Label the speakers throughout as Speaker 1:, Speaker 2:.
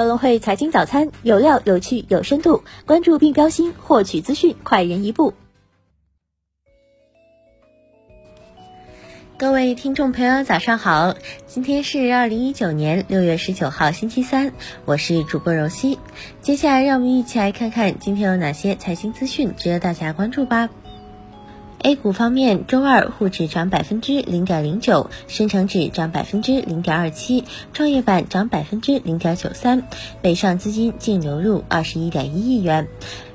Speaker 1: 高隆汇财经早餐有料、有趣、有深度，关注并标新，获取资讯快人一步。各位听众朋友，早上好！今天是二零一九年六月十九号，星期三，我是主播柔熙。接下来，让我们一起来看看今天有哪些财经资讯值得大家关注吧。A 股方面，周二沪指涨百分之零点零九，深成指涨百分之零点二七，创业板涨百分之零点九三，北上资金净流入二十一点一亿元。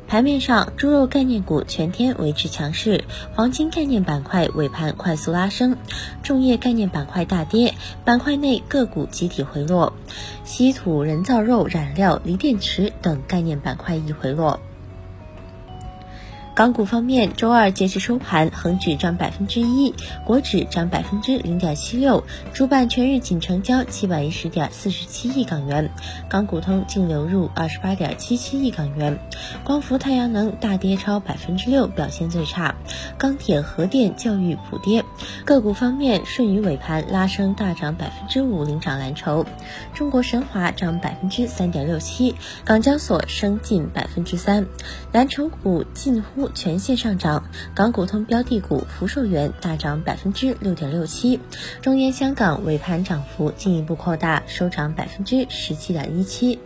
Speaker 1: 盘面上，猪肉概念股全天维持强势，黄金概念板块尾盘快速拉升，重业概念板块大跌，板块内个股集体回落，稀土、人造肉、染料、锂电池等概念板块亦回落。港股方面，周二截至收盘，恒指涨百分之一，国指涨百分之零点七六，主板全日仅成交七百一十点四十七亿港元，港股通净流入二十八点七七亿港元。光伏、太阳能大跌超百分之六，表现最差。钢铁、核电、教育普跌。个股方面，顺宇尾盘拉升大涨百分之五，领涨蓝筹。中国神华涨百分之三点六七，港交所升近百分之三，蓝筹股近乎。全线上涨，港股通标的股福寿园大涨百分之六点六七，中烟香港尾盘涨幅进一步扩大，收涨百分之十七点一七。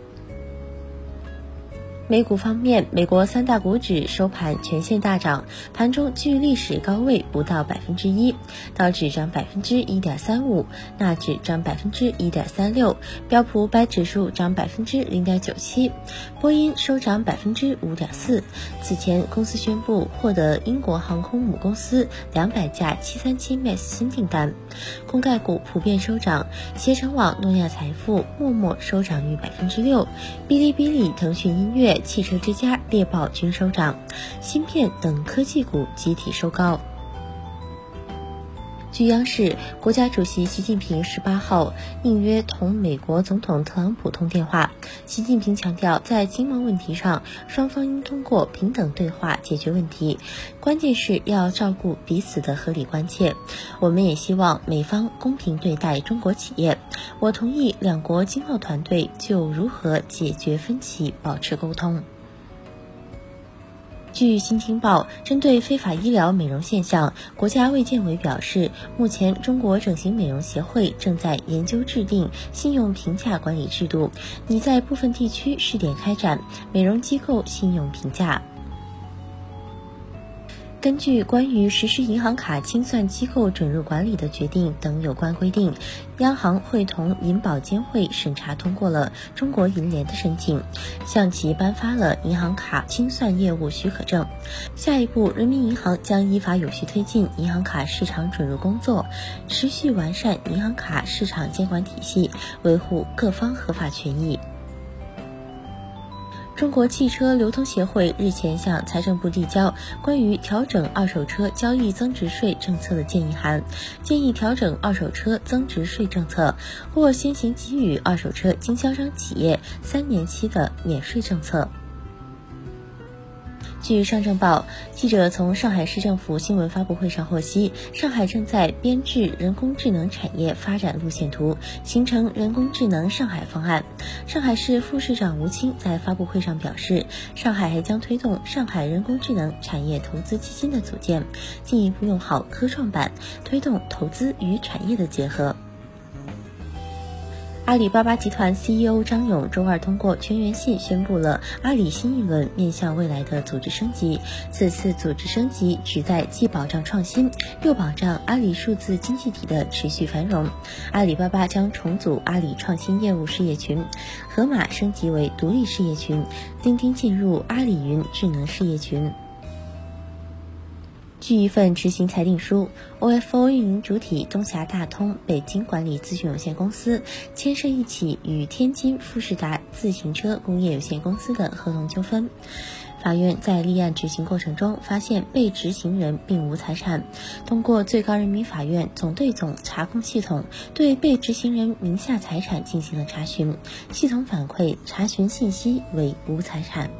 Speaker 1: 美股方面，美国三大股指收盘全线大涨，盘中距历史高位不到百分之一，道指涨百分之一点三五，纳指涨百分之一点三六，标普五百指数涨百分之零点九七，波音收涨百分之五点四。此前，公司宣布获得英国航空母公司两百架七三七 MAX 新订单。公概股普遍收涨，携程网、诺亚财富、陌陌收涨逾百分之六，哔哩哔哩、腾讯音乐。汽车之家、猎豹均收涨，芯片等科技股集体收高。据央视，国家主席习近平十八号应约同美国总统特朗普通电话。习近平强调，在经贸问题上，双方应通过平等对话解决问题，关键是要照顾彼此的合理关切。我们也希望美方公平对待中国企业。我同意两国经贸团队就如何解决分歧保持沟通。据新京报，针对非法医疗美容现象，国家卫健委表示，目前中国整形美容协会正在研究制定信用评价管理制度，拟在部分地区试点开展美容机构信用评价。根据关于实施银行卡清算机构准入管理的决定等有关规定，央行会同银保监会审查通过了中国银联的申请，向其颁发了银行卡清算业务许可证。下一步，人民银行将依法有序推进银行卡市场准入工作，持续完善银行卡市场监管体系，维护各方合法权益。中国汽车流通协会日前向财政部递交关于调整二手车交易增值税政策的建议函，建议调整二手车增值税政策，或先行给予二手车经销商企业三年期的免税政策。据上证报，记者从上海市政府新闻发布会上获悉，上海正在编制人工智能产业发展路线图，形成人工智能上海方案。上海市副市长吴清在发布会上表示，上海还将推动上海人工智能产业投资基金的组建，进一步用好科创板，推动投资与产业的结合。阿里巴巴集团 CEO 张勇周二通过全员信宣布了阿里新一轮面向未来的组织升级。此次组织升级旨在既保障创新，又保障阿里数字经济体的持续繁荣。阿里巴巴将重组阿里创新业务事业群，盒马升级为独立事业群，钉钉进入阿里云智能事业群。据一份执行裁定书，OFO 运营主体东峡大通北京管理咨询有限公司牵涉一起与天津富士达自行车工业有限公司的合同纠纷。法院在立案执行过程中发现被执行人并无财产，通过最高人民法院总对总查控系统对被执行人名下财产进行了查询，系统反馈查询信息为无财产。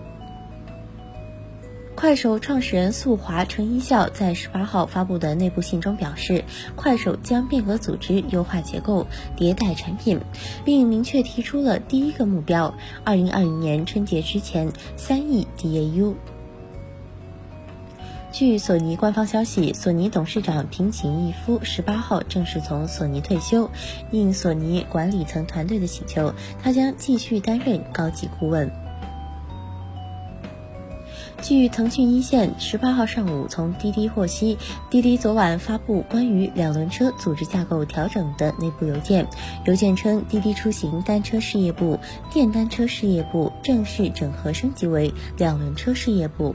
Speaker 1: 快手创始人宿华陈一笑在十八号发布的内部信中表示，快手将变革组织、优化结构、迭代产品，并明确提出了第一个目标：二零二零年春节之前三亿 DAU。据索尼官方消息，索尼董事长平井一夫十八号正式从索尼退休。应索尼管理层团队的请求，他将继续担任高级顾问。据腾讯一线十八号上午从滴滴获悉，滴滴昨晚发布关于两轮车组织架构调整的内部邮件。邮件称，滴滴出行单车事业部、电单车事业部正式整合升级为两轮车事业部。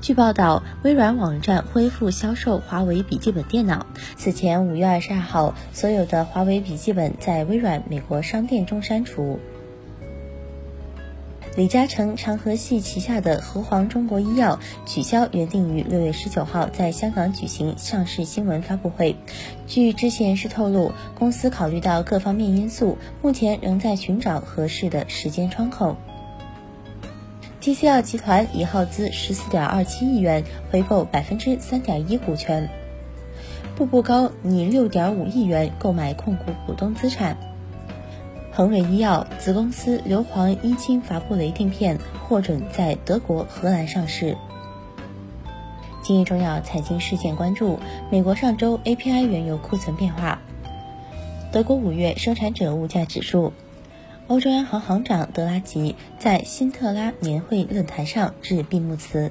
Speaker 1: 据报道，微软网站恢复销售华为笔记本电脑。此前五月二十二号，所有的华为笔记本在微软美国商店中删除。李嘉诚长和系旗下的和黄中国医药取消原定于六月十九号在香港举行上市新闻发布会。据知情人士透露，公司考虑到各方面因素，目前仍在寻找合适的时间窗口。TCL 集团已耗资十四点二七亿元回购百分之三点一股权。步步高拟六点五亿元购买控股股东资产。恒瑞医药子公司硫磺伊清伐布雷定片获准在德国、荷兰上市。今日重要财经事件关注：美国上周 API 原油库存变化；德国五月生产者物价指数。欧洲央行行长德拉吉在辛特拉年会论坛上致闭幕词。